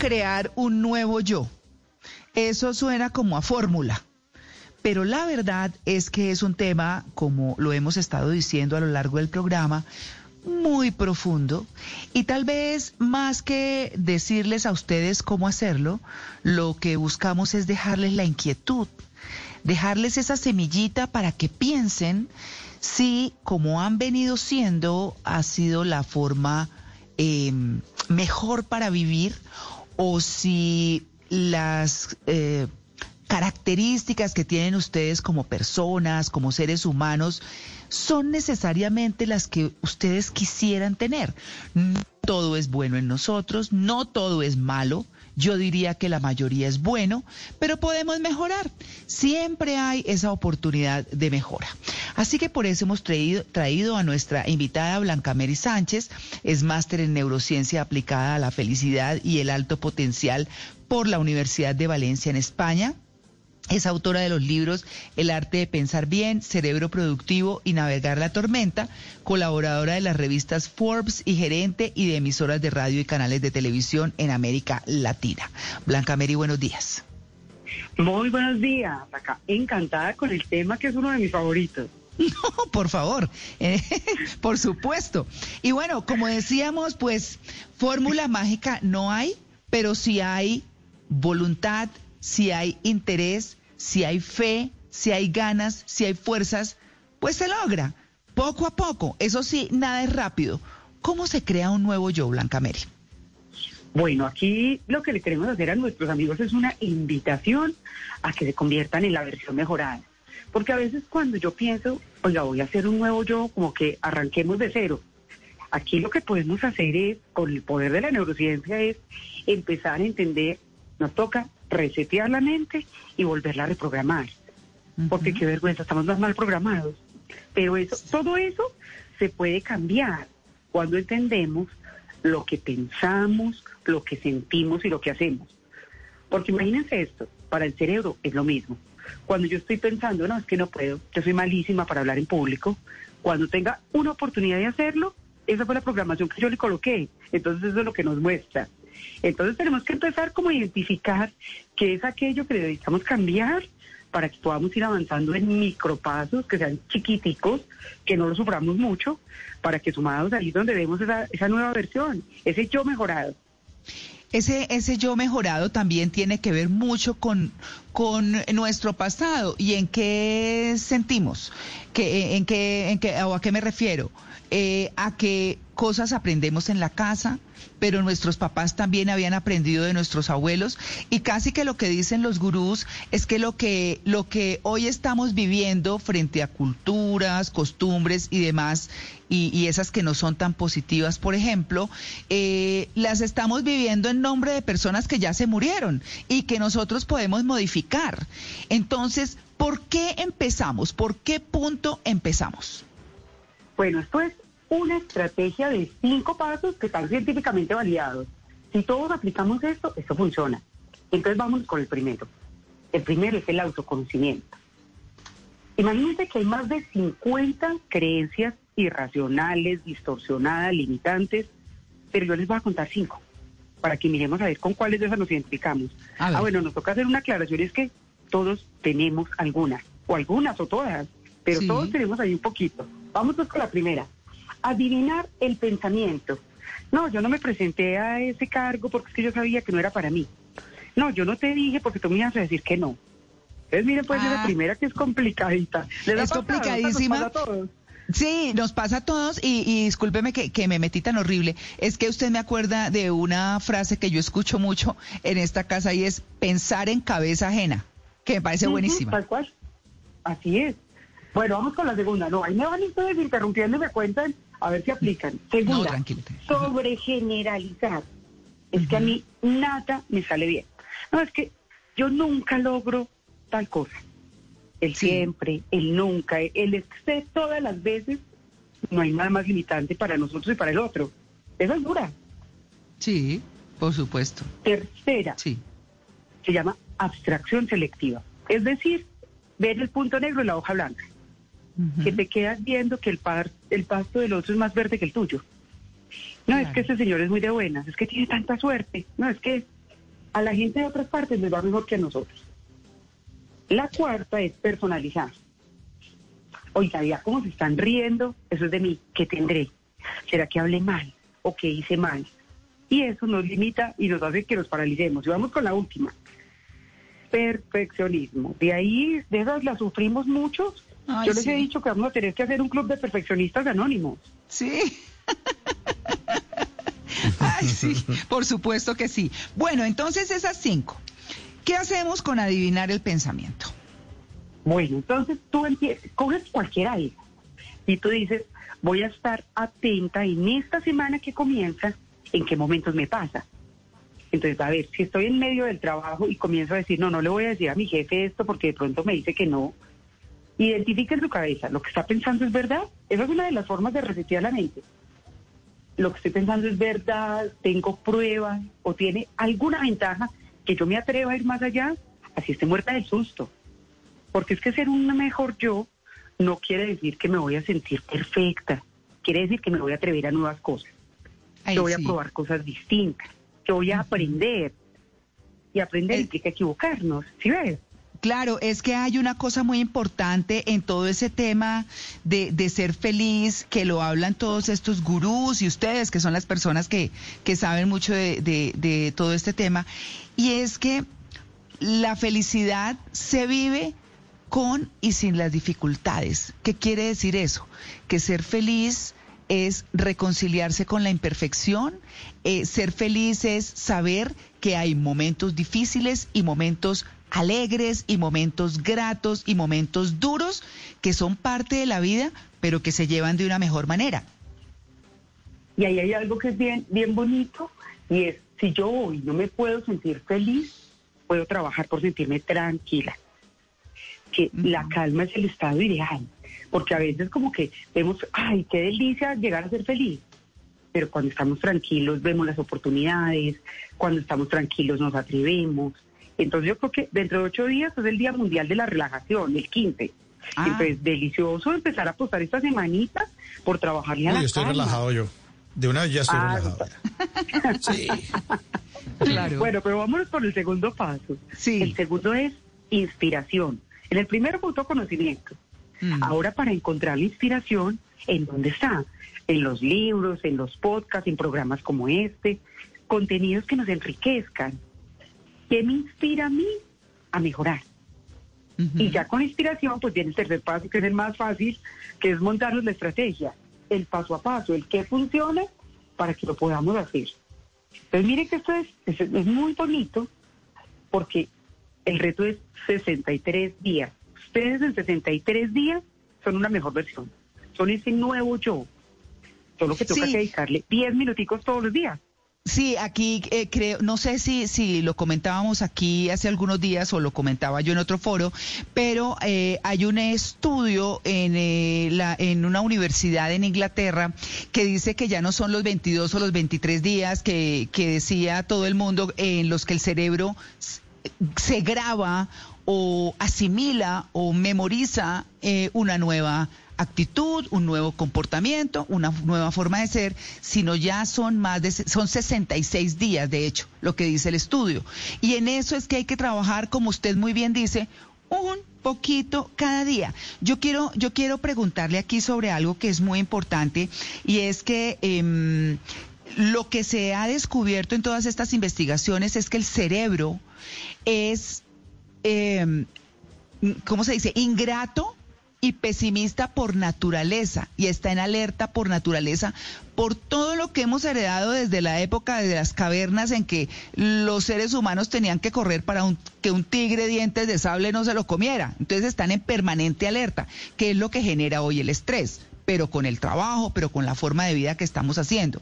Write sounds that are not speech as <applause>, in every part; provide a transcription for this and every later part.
crear un nuevo yo? Eso suena como a fórmula. Pero la verdad es que es un tema, como lo hemos estado diciendo a lo largo del programa, muy profundo y tal vez más que decirles a ustedes cómo hacerlo, lo que buscamos es dejarles la inquietud, dejarles esa semillita para que piensen si como han venido siendo ha sido la forma em, mejor para vivir o si las eh, características que tienen ustedes como personas, como seres humanos, son necesariamente las que ustedes quisieran tener. Todo es bueno en nosotros, no todo es malo. Yo diría que la mayoría es bueno, pero podemos mejorar. Siempre hay esa oportunidad de mejora. Así que por eso hemos traído, traído a nuestra invitada Blanca Mary Sánchez, es máster en neurociencia aplicada a la felicidad y el alto potencial por la Universidad de Valencia en España. Es autora de los libros El arte de pensar bien, Cerebro productivo y Navegar la tormenta, colaboradora de las revistas Forbes y gerente y de emisoras de radio y canales de televisión en América Latina. Blanca Mary, buenos días. Muy buenos días, acá encantada con el tema que es uno de mis favoritos. <laughs> No, por favor, eh, <laughs> por supuesto. Y bueno, como decíamos, pues fórmula mágica no hay, pero sí hay voluntad, si hay interés, si hay fe, si hay ganas, si hay fuerzas, pues se logra, poco a poco. Eso sí, nada es rápido. ¿Cómo se crea un nuevo yo, Blanca Mary? Bueno, aquí lo que le queremos hacer a nuestros amigos es una invitación a que se conviertan en la versión mejorada. Porque a veces cuando yo pienso, oiga, voy a hacer un nuevo yo, como que arranquemos de cero. Aquí lo que podemos hacer es, con el poder de la neurociencia, es empezar a entender, nos toca resetear la mente y volverla a reprogramar. Porque qué vergüenza, estamos más mal programados. Pero eso, todo eso se puede cambiar cuando entendemos lo que pensamos, lo que sentimos y lo que hacemos. Porque imagínense esto, para el cerebro es lo mismo. Cuando yo estoy pensando, no, es que no puedo, yo soy malísima para hablar en público, cuando tenga una oportunidad de hacerlo, esa fue la programación que yo le coloqué. Entonces eso es lo que nos muestra. Entonces tenemos que empezar como a identificar qué es aquello que necesitamos cambiar para que podamos ir avanzando en micropasos, que sean chiquiticos, que no lo suframos mucho, para que sumados ahí donde vemos esa, esa nueva versión, ese yo mejorado. Ese, ese yo mejorado también tiene que ver mucho con, con nuestro pasado y en qué sentimos, que, en qué, en qué, o a qué me refiero. Eh, a que cosas aprendemos en la casa, pero nuestros papás también habían aprendido de nuestros abuelos y casi que lo que dicen los gurús es que lo que lo que hoy estamos viviendo frente a culturas, costumbres y demás y, esas que no son tan positivas, por ejemplo, eh, las estamos viviendo en nombre de personas que ya se murieron y que nosotros podemos modificar. Entonces, ¿por qué empezamos? ¿Por qué punto empezamos? Bueno, esto es una estrategia de cinco pasos que están científicamente validados. Si todos aplicamos esto, esto funciona. Entonces vamos con el primero. El primero es el autoconocimiento. Imagínense que hay más de 50 creencias irracionales, distorsionadas, limitantes, pero yo les voy a contar cinco para que miremos a ver con cuáles de esas nos identificamos. Ah, bueno, nos toca hacer una aclaración, es que todos tenemos algunas, o algunas o todas, pero todos tenemos ahí un poquito. Vamos pues con la primera. Adivinar el pensamiento. No, yo no me presenté a ese cargo porque es que yo sabía que no era para mí. No, yo no te dije porque tú me ibas a decir que no. Entonces, miren, pues la ah. primera que es complicadita. es complicadísima. Sí, nos pasa a todos y, y discúlpeme que, que, me metí tan horrible. Es que usted me acuerda de una frase que yo escucho mucho en esta casa y es pensar en cabeza ajena, que me parece buenísima. Tal cual. Así es. Bueno, vamos con la segunda. No, ahí me van ustedes interrumpiendo y me cuentan a ver si aplican. Segunda, sobre generalizar. Es que a mí nada me sale bien. No, es que yo nunca logro tal cosa. El siempre, el nunca, el este todas las veces, no hay nada más limitante para nosotros y para el otro. Eso es dura. Sí, por supuesto. Tercera. Sí. Se llama abstracción selectiva. Es decir, ver el punto negro en la hoja blanca que te quedas viendo que el, par, el pasto del otro es más verde que el tuyo. No, es que ese señor es muy de buenas, es que tiene tanta suerte, no, es que a la gente de otras partes les va mejor que a nosotros. La cuarta es personalizar. Oiga, ya cómo se están riendo, eso es de mí, ¿qué tendré? ¿Será que hablé mal o que hice mal? Y eso nos limita y nos hace que nos paralicemos. Y vamos con la última. Perfeccionismo. De ahí, de esas las sufrimos muchos. Yo les he dicho que vamos a tener que hacer un club de perfeccionistas anónimos. Sí. <laughs> Ay, sí, por supuesto que sí. Bueno, entonces esas cinco. ¿Qué hacemos con adivinar el pensamiento? Bueno, entonces tú coges cualquier algo y tú dices, voy a estar atenta en esta semana que comienza, en qué momentos me pasa. Entonces, a ver, si estoy en medio del trabajo y comienzo a decir, no, no le voy a decir a mi jefe esto porque de pronto me dice que no, identifique en su cabeza, lo que está pensando es verdad. Esa es una de las formas de resetear la mente. Lo que estoy pensando es verdad, tengo pruebas o tiene alguna ventaja que yo me atrevo a ir más allá, así esté muerta del susto. Porque es que ser un mejor yo no quiere decir que me voy a sentir perfecta, quiere decir que me voy a atrever a nuevas cosas. yo voy a probar cosas distintas, yo voy a aprender. Y aprender implica equivocarnos, ¿sí ves? Claro, es que hay una cosa muy importante en todo ese tema de, de, ser feliz, que lo hablan todos estos gurús y ustedes, que son las personas que, que saben mucho de, de, de todo este tema, y es que la felicidad se vive con y sin las dificultades. ¿Qué quiere decir eso? Que ser feliz es reconciliarse con la imperfección, eh, ser feliz es saber que hay momentos difíciles y momentos alegres y momentos gratos y momentos duros que son parte de la vida, pero que se llevan de una mejor manera. Y ahí hay algo que es bien, bien bonito y es, si yo hoy no me puedo sentir feliz, puedo trabajar por sentirme tranquila que la calma es el estado ideal, porque a veces como que vemos, ay, qué delicia llegar a ser feliz, pero cuando estamos tranquilos vemos las oportunidades, cuando estamos tranquilos nos atrevemos. Entonces yo creo que dentro de ocho días es el Día Mundial de la Relajación, el 15. Ah. Entonces, delicioso empezar a apostar esta semanita por trabajar a la estoy relajado yo. De una vez ya estoy ah, relajado. <laughs> sí. Claro. Bueno, pero vámonos por el segundo paso. Sí. El segundo es inspiración. En el primero fue autoconocimiento. Mm. Ahora para encontrar la inspiración, ¿en dónde está? En los libros, en los podcasts, en programas como este, contenidos que nos enriquezcan. ¿Qué me inspira a mí a mejorar? Y ya con inspiración, pues viene el tercer paso, que es el más fácil, que es montarnos la estrategia, el paso a paso, el que funciona para que lo podamos hacer. Entonces, miren que esto es, es muy bonito, porque el reto es 63 días. Ustedes en 63 días son una mejor versión. Son ese nuevo yo. Solo que toca dedicarle 10 minuticos todos los días. Sí, aquí eh, creo, no sé si, si lo comentábamos aquí hace algunos días o lo comentaba yo en otro foro, pero eh, hay un estudio en, eh, la, en una universidad en Inglaterra que dice que ya no son los 22 o los 23 días que, que decía todo el mundo en los que el cerebro se graba o asimila o memoriza eh, una nueva actitud, un nuevo comportamiento, una nueva forma de ser, sino ya son más de son 66 días de hecho, lo que dice el estudio. Y en eso es que hay que trabajar como usted muy bien dice, un poquito cada día. Yo quiero yo quiero preguntarle aquí sobre algo que es muy importante y es que em, lo que se ha descubierto en todas estas investigaciones es que el cerebro es, eh, ¿cómo se dice?, ingrato y pesimista por naturaleza y está en alerta por naturaleza por todo lo que hemos heredado desde la época de las cavernas en que los seres humanos tenían que correr para que un tigre dientes de sable no se lo comiera. Entonces están en permanente alerta, que es lo que genera hoy el estrés, pero con el trabajo, pero con la forma de vida que estamos haciendo.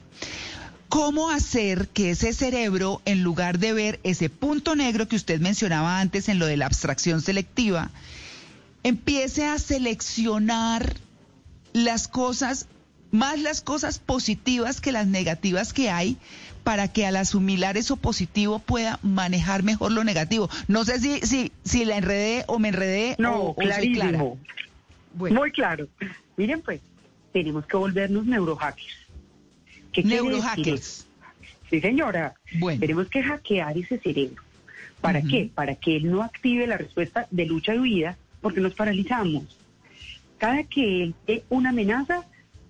¿Cómo hacer que ese cerebro, en lugar de ver ese punto negro que usted mencionaba antes en lo de la abstracción selectiva, empiece a seleccionar las cosas, más las cosas positivas que las negativas que hay, para que al asimilar eso positivo pueda manejar mejor lo negativo? No sé si, si, si la enredé o me enredé. No, o, clarísimo. Muy claro. Miren pues, tenemos que volvernos neurohackers Neurohackers. Sí, señora. Bueno. Tenemos que hackear ese cerebro. ¿Para qué? Para que él no active la respuesta de lucha y huida, porque nos paralizamos. Cada que él ve una amenaza,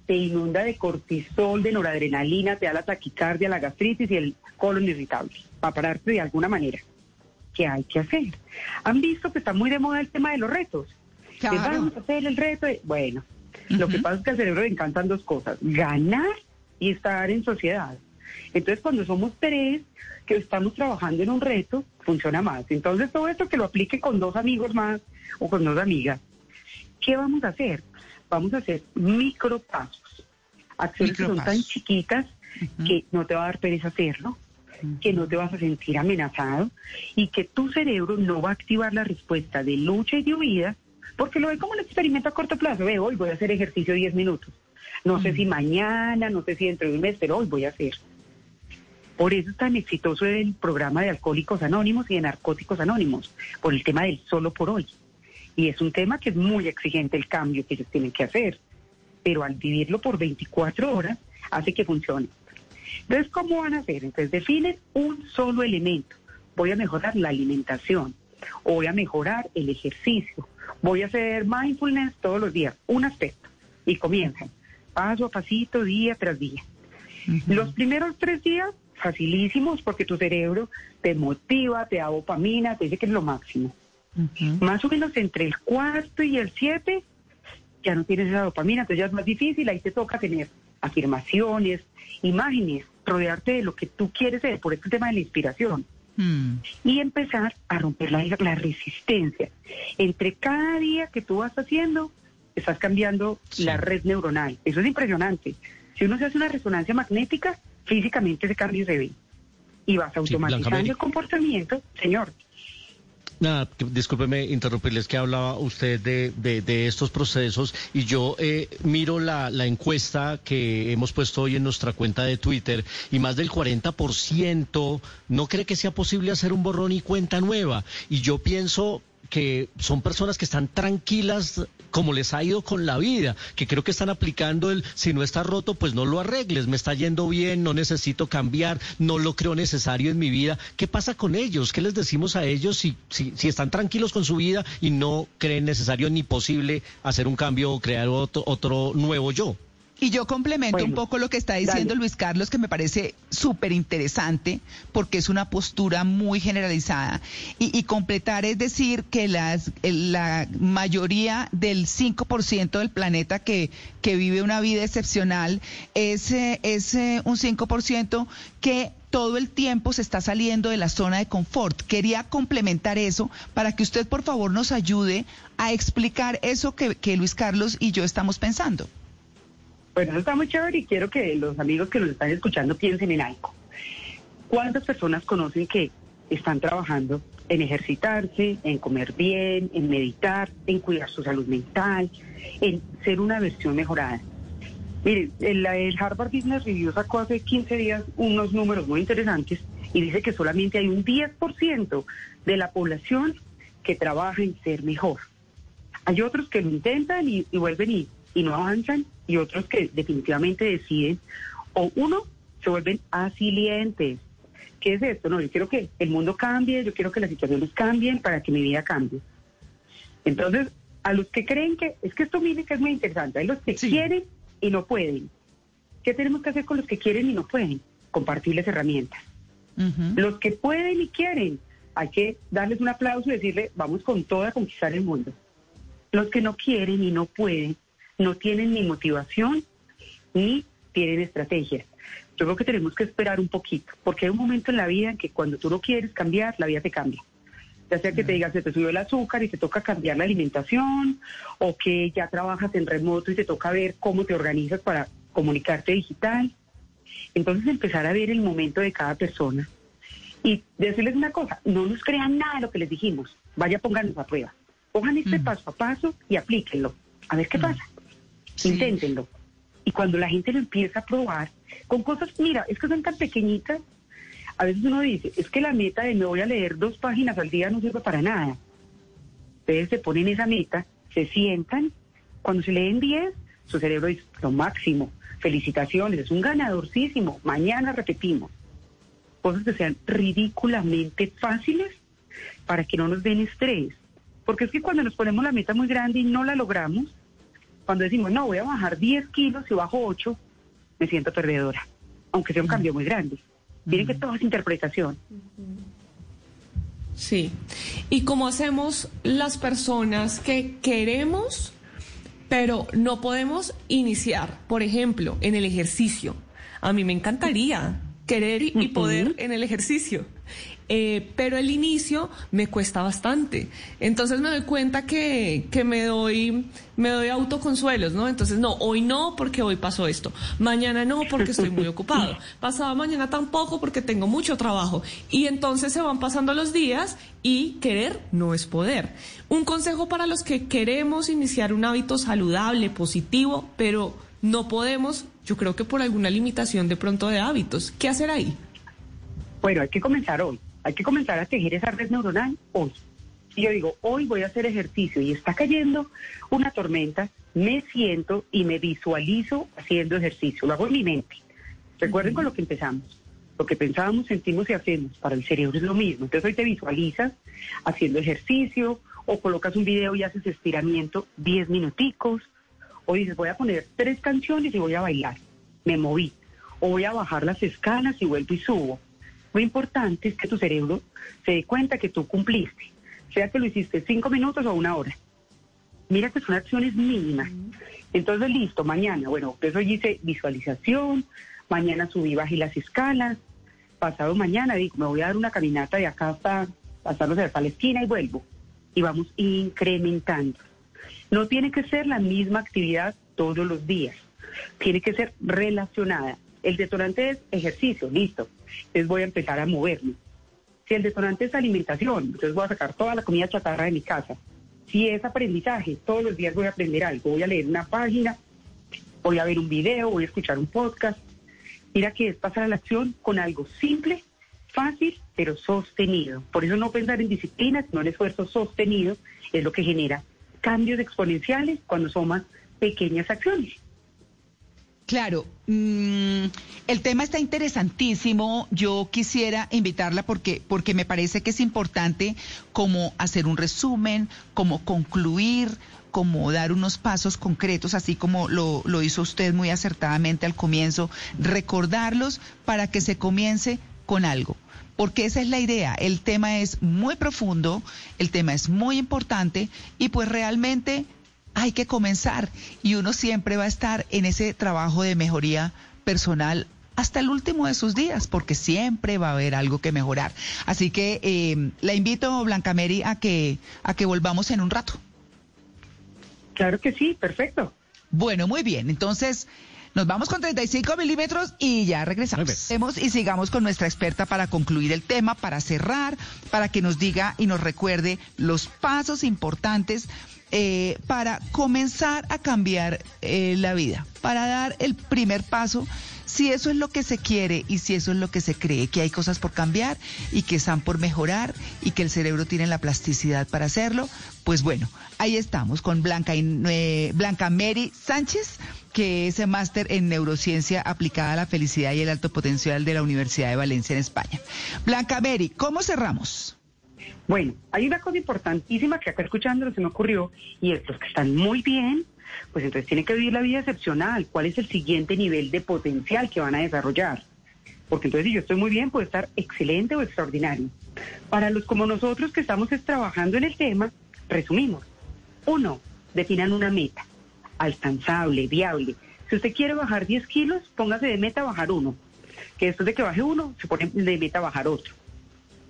te inunda de cortisol, de noradrenalina, te da la taquicardia, la gastritis y el colon irritable, para pararte de alguna manera. ¿Qué hay que hacer? Han visto que está muy de moda el tema de los retos. Vamos a hacer el reto. Bueno, lo que pasa es que al cerebro le encantan dos cosas, ganar y estar en sociedad. Entonces, cuando somos tres que estamos trabajando en un reto, funciona más. Entonces, todo esto que lo aplique con dos amigos más o con dos amigas. ¿Qué vamos a hacer? Vamos a hacer micropasos. Acciones que son tan chiquitas que no te va a dar pereza hacerlo, que no te vas a sentir amenazado y que tu cerebro no va a activar la respuesta de lucha y de huida porque lo ve como un experimento a corto plazo. Ve, hoy voy a hacer ejercicio 10 minutos. No sé si mañana, no sé si dentro de un mes, pero hoy voy a hacer. Por eso es tan exitoso el programa de Alcohólicos Anónimos y de Narcóticos Anónimos, por el tema del solo por hoy. Y es un tema que es muy exigente el cambio que ellos tienen que hacer. Pero al vivirlo por 24 horas, hace que funcione. Entonces, ¿cómo van a hacer? Entonces, definen un solo elemento. Voy a mejorar la alimentación, voy a mejorar el ejercicio, voy a hacer mindfulness todos los días, un aspecto. Y comienzan paso a pasito, día tras día. Los primeros tres días, facilísimos, porque tu cerebro te motiva, te da dopamina, te dice que es lo máximo. Más o menos entre el cuarto y el siete, ya no tienes esa dopamina, entonces ya es más difícil, ahí te toca tener afirmaciones, imágenes, rodearte de lo que tú quieres ser, por este tema de la inspiración. Mm. Y empezar a romper la, la resistencia. Entre cada día que tú vas haciendo, estás cambiando la red neuronal. Eso es impresionante. Si uno se hace una resonancia magnética, físicamente ese cambio se ve. Y vas automatizando el comportamiento, señor. Nada, discúlpeme interrumpirles que hablaba usted de, de, estos procesos y yo eh, miro la, la, encuesta que hemos puesto hoy en nuestra cuenta de Twitter y más del 40% no cree que sea posible hacer un borrón y cuenta nueva. Y yo pienso, que son personas que están tranquilas como les ha ido con la vida, que creo que están aplicando el si no está roto, pues no lo arregles, me está yendo bien, no necesito cambiar, no lo creo necesario en mi vida. ¿Qué pasa con ellos? ¿Qué les decimos a ellos si, si, si están tranquilos con su vida y no creen necesario ni posible hacer un cambio o crear otro, otro nuevo yo? Y yo complemento un poco lo que está diciendo Luis Carlos, que me parece súper interesante, porque es una postura muy generalizada. Y, completar es decir que las, la mayoría del 5% del planeta que, que vive una vida excepcional es, es un 5% que todo el tiempo se está saliendo de la zona de confort. Quería complementar eso para que usted, por favor, nos ayude a explicar eso que, que Luis Carlos y yo estamos pensando. Bueno, eso está muy chévere y quiero que los amigos que nos están escuchando piensen en algo. ¿Cuántas personas conocen que están trabajando en ejercitarse, en comer bien, en meditar, en cuidar su salud mental, en ser una versión mejorada? Miren, el, Harvard Business Review sacó hace 15 días unos números muy interesantes y dice que solamente hay un 10% de la población que trabaja en ser mejor. Hay otros que lo intentan y, vuelven y, y no avanzan y otros que definitivamente deciden, o uno, se vuelven asilientes. ¿Qué es esto? No, yo quiero que el mundo cambie, yo quiero que las situaciones cambien para que mi vida cambie. Entonces, a los que creen que, es que esto mire que es muy interesante, hay los que quieren y no pueden. ¿Qué tenemos que hacer con los que quieren y no pueden? Compartirles herramientas. Los que pueden y quieren, hay que darles un aplauso y decirle, vamos con todo a conquistar el mundo. Los que no quieren y no pueden, no tienen ni motivación ni tienen estrategia. Yo creo que tenemos que esperar un poquito, porque hay un momento en la vida en que cuando tú no quieres cambiar, la vida te cambia. Ya sea que te digas, se te subió el azúcar y te toca cambiar la alimentación, o que ya trabajas en remoto y te toca ver cómo te organizas para comunicarte digital. Entonces empezar a ver el momento de cada persona y decirles una cosa, no nos crean nada de lo que les dijimos, vaya pónganos a prueba, pongan este paso a paso y aplíquenlo, a ver qué pasa. Inténtenlo. Y cuando la gente lo empieza a probar, con cosas, mira, es que son tan pequeñitas, a veces uno dice, es que la meta de me voy a leer dos páginas al día no sirve para nada. Ustedes se ponen esa meta, se sientan, cuando se leen 10, su cerebro dice, lo máximo, felicitaciones, es un ganadorcísimo, mañana repetimos. Cosas que sean ridículamente fáciles para que no nos den estrés. Porque es que cuando nos ponemos la meta muy grande y no la logramos, cuando decimos, no, voy a bajar 10 kilos y bajo 8, me siento perdedora, aunque sea un cambio muy grande. Miren que todo es interpretación. Sí. ¿Y cómo hacemos las personas que queremos, pero no podemos iniciar? Por ejemplo, en el ejercicio. A mí me encantaría querer y poder en el ejercicio. Eh, pero el inicio me cuesta bastante. Entonces me doy cuenta que, que, me doy, me doy autoconsuelos, ¿no? Entonces, no, hoy no porque hoy pasó esto. Mañana no porque estoy muy ocupado. <laughs> Pasado mañana tampoco porque tengo mucho trabajo. Y entonces se van pasando los días y querer no es poder. Un consejo para los que queremos iniciar un hábito saludable, positivo, pero no podemos, yo creo que por alguna limitación de pronto de hábitos. ¿Qué hacer ahí? Bueno, hay que comenzar hoy. Hay que comenzar a tejer esa red neuronal hoy. Si yo digo, hoy voy a hacer ejercicio y está cayendo una tormenta, me siento y me visualizo haciendo ejercicio. Lo hago en mi mente. Recuerden con lo que empezamos. Lo que pensábamos, sentimos y hacemos. Para el cerebro es lo mismo. Entonces hoy te visualizas haciendo ejercicio o colocas un video y haces estiramiento 10 minuticos. O dices, voy a poner tres canciones y voy a bailar. Me moví. O voy a bajar las escalas y vuelvo y subo lo importante es que tu cerebro se dé cuenta que tú cumpliste, sea que lo hiciste cinco minutos o una hora. Mira que son acciones mínimas. Entonces, listo, mañana, bueno, eso hice visualización, mañana subí, bajé las escalas, pasado mañana digo, me voy a dar una caminata de acá hasta, pasarnos hasta la esquina y vuelvo. Y vamos incrementando. No tiene que ser la misma actividad todos los días, tiene que ser relacionada. El detonante es ejercicio, listo. Entonces voy a empezar a moverme. Si el detonante es alimentación, entonces voy a sacar toda la comida chatarra de mi casa. Si es aprendizaje, todos los días voy a aprender algo. Voy a leer una página, voy a ver un video, voy a escuchar un podcast. Mira que es pasar a la acción con algo simple, fácil, pero sostenido. Por eso no pensar en disciplina, sino en esfuerzo sostenido es lo que genera cambios exponenciales cuando son más pequeñas acciones. Claro, mm, el tema está interesantísimo. Yo quisiera invitarla porque, porque me parece que es importante como hacer un resumen, como concluir, como dar unos pasos concretos, así como lo, lo hizo usted muy acertadamente al comienzo, recordarlos para que se comience con algo porque esa es la idea. El tema es muy profundo, el tema es muy importante y pues realmente hay que comenzar y uno siempre va a estar en ese trabajo de mejoría personal hasta el último de sus días, porque siempre va a haber algo que mejorar. Así que eh, la invito, Blanca Mary, a que, a que volvamos en un rato. Claro que sí, perfecto. Bueno, muy bien. Entonces, nos vamos con 35 milímetros y ya regresamos. Y sigamos con nuestra experta para concluir el tema, para cerrar, para que nos diga y nos recuerde los pasos importantes eh, para comenzar a cambiar eh, la vida, para dar el primer paso, si eso es lo que se quiere y si eso es lo que se cree, que hay cosas por cambiar y que están por mejorar y que el cerebro tiene la plasticidad para hacerlo, pues bueno, ahí estamos con Blanca, eh, Blanca Mary Sánchez, que es máster en neurociencia aplicada a la felicidad y el alto potencial de la Universidad de Valencia en España. Blanca Mary, ¿cómo cerramos? Bueno, hay una cosa importantísima que acá escuchando se me ocurrió y es los que están muy bien, pues entonces tienen que vivir la vida excepcional. ¿Cuál es el siguiente nivel de potencial que van a desarrollar? Porque entonces si yo estoy muy bien, puedo estar excelente o extraordinario. Para los como nosotros que estamos trabajando en el tema, resumimos. Uno, definan una meta alcanzable, viable. Si usted quiere bajar 10 kilos, póngase de meta bajar uno. Que después de que baje uno, se pone de meta bajar otro.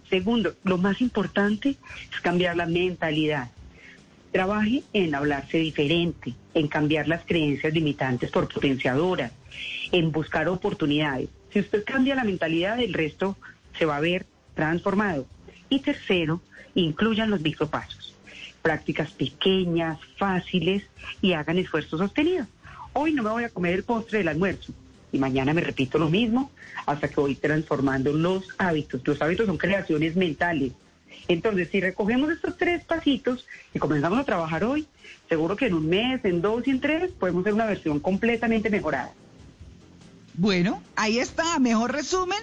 Segundo, lo más importante es cambiar la mentalidad. Trabaje en hablarse diferente, en cambiar las creencias limitantes por potenciadoras, en buscar oportunidades. Si usted cambia la mentalidad, el resto se va a ver transformado. Y tercero, incluyan los micropasos. Prácticas pequeñas, fáciles y hagan esfuerzos sostenidos. Hoy no me voy a comer el postre del almuerzo y mañana me repito lo mismo hasta que voy transformando los hábitos. Los hábitos son creaciones mentales. Entonces, si recogemos estos tres pasitos y comenzamos a trabajar hoy, seguro que en un mes, en dos y en tres podemos hacer una versión completamente mejorada. Bueno, ahí está, mejor resumen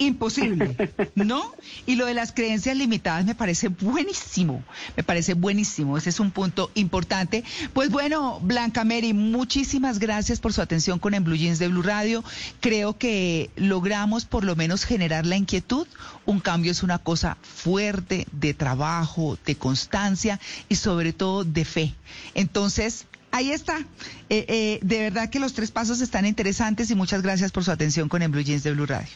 imposible, ¿no? Y lo de las creencias limitadas me parece buenísimo, me parece buenísimo, ese es un punto importante. Pues bueno, Blanca Mary, muchísimas gracias por su atención con En Blue Jeans de Blue Radio. Creo que logramos por lo menos generar la inquietud. Un cambio es una cosa fuerte de trabajo, de constancia y sobre todo de fe. Entonces, ahí está. Eh, eh, de verdad que los tres pasos están interesantes y muchas gracias por su atención con En Blue Jeans de Blue Radio.